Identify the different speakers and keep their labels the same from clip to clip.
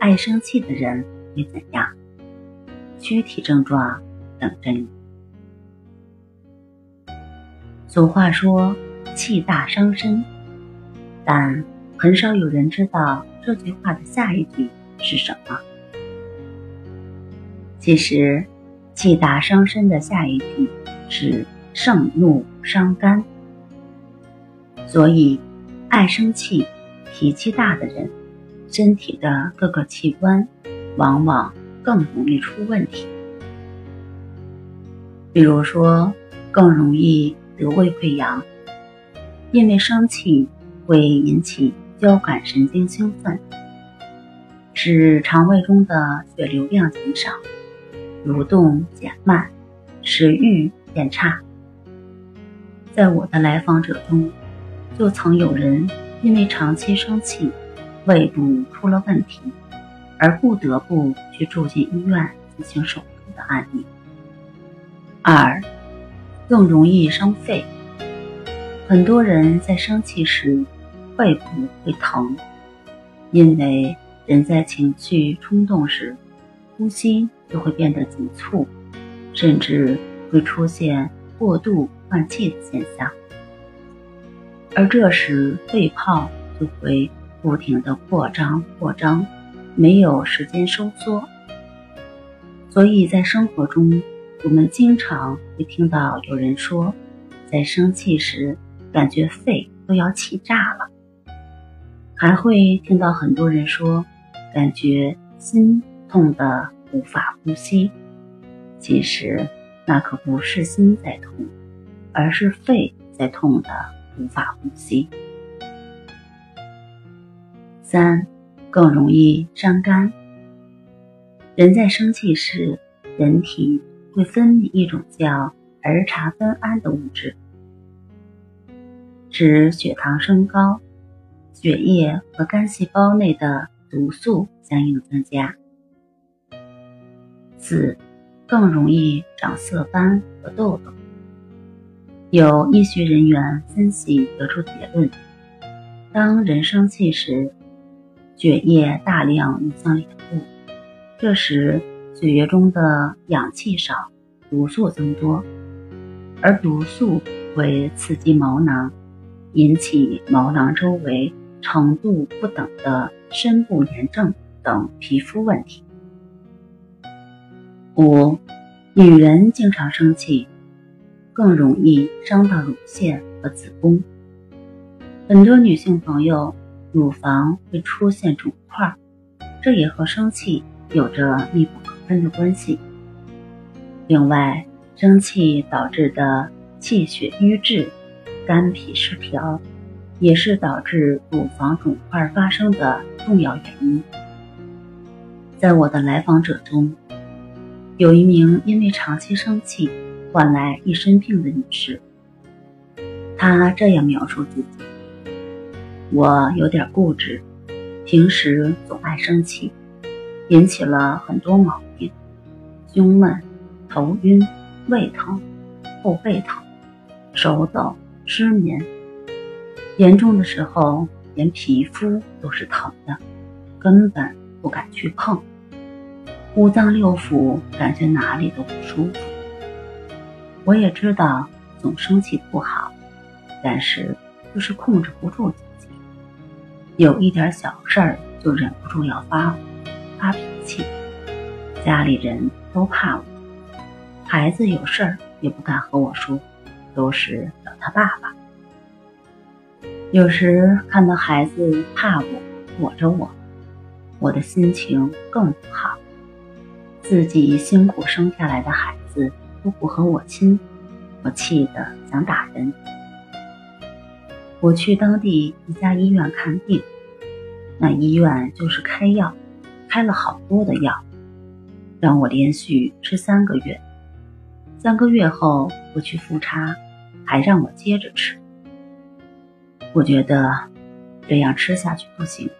Speaker 1: 爱生气的人会怎样？躯体症状等着你。俗话说“气大伤身”，但很少有人知道这句话的下一句是什么。其实，“气大伤身”的下一句是“盛怒伤肝”。所以，爱生气、脾气大的人。身体的各个器官往往更容易出问题，比如说更容易得胃溃疡，因为生气会引起交感神经兴奋，使肠胃中的血流量减少，蠕动减慢，食欲变差。在我的来访者中，就曾有人因为长期生气。胃部出了问题，而不得不去住进医院进行手术的案例。二，更容易伤肺。很多人在生气时，肺部会疼，因为人在情绪冲动时，呼吸就会变得急促，甚至会出现过度换气的现象，而这时肺泡就会。不停的扩张扩张，没有时间收缩，所以在生活中，我们经常会听到有人说，在生气时感觉肺都要气炸了，还会听到很多人说，感觉心痛的无法呼吸。其实那可不是心在痛，而是肺在痛的无法呼吸。三，更容易伤肝。人在生气时，人体会分泌一种叫儿茶酚胺的物质，使血糖升高，血液和肝细胞内的毒素相应增加。四，更容易长色斑和痘痘。有医学人员分析得出结论：当人生气时，血液大量涌向脸部，这时血液中的氧气少，毒素增多，而毒素会刺激毛囊，引起毛囊周围程度不等的深部炎症等皮肤问题。五，女人经常生气，更容易伤到乳腺和子宫。很多女性朋友。乳房会出现肿块，这也和生气有着密不可分的关系。另外，生气导致的气血瘀滞、肝脾失调，也是导致乳房肿块发生的重要原因。在我的来访者中，有一名因为长期生气换来一身病的女士，她这样描述自己。我有点固执，平时总爱生气，引起了很多毛病：胸闷、头晕、胃疼、后背疼、手抖、失眠。严重的时候，连皮肤都是疼的，根本不敢去碰。五脏六腑感觉哪里都不舒服。我也知道总生气不好，但是就是控制不住自己。有一点小事儿就忍不住要发，发脾气，家里人都怕我，孩子有事儿也不敢和我说，都是找他爸爸。有时看到孩子怕我，躲着我，我的心情更不好。自己辛苦生下来的孩子都不和我亲，我气得想打人。我去当地一家医院看病，那医院就是开药，开了好多的药，让我连续吃三个月。三个月后我去复查，还让我接着吃。我觉得这样吃下去不行，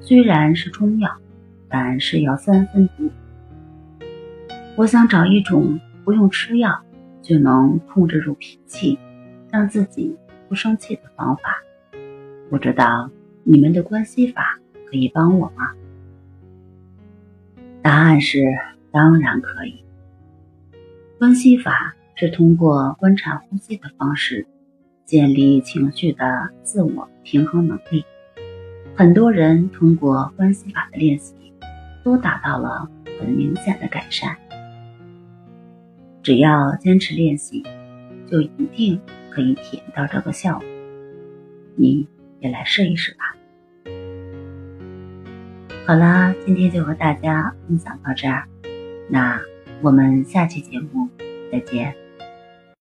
Speaker 1: 虽然是中药，但是要三分毒。我想找一种不用吃药就能控制住脾气，让自己。不生气的方法，不知道你们的关系法可以帮我吗？答案是当然可以。关系法是通过观察呼吸的方式，建立情绪的自我平衡能力。很多人通过关系法的练习，都达到了很明显的改善。只要坚持练习，就一定。可以体验到这个效果，你也来试一试吧。好啦，今天就和大家分享到这儿，那我们下期节目再见。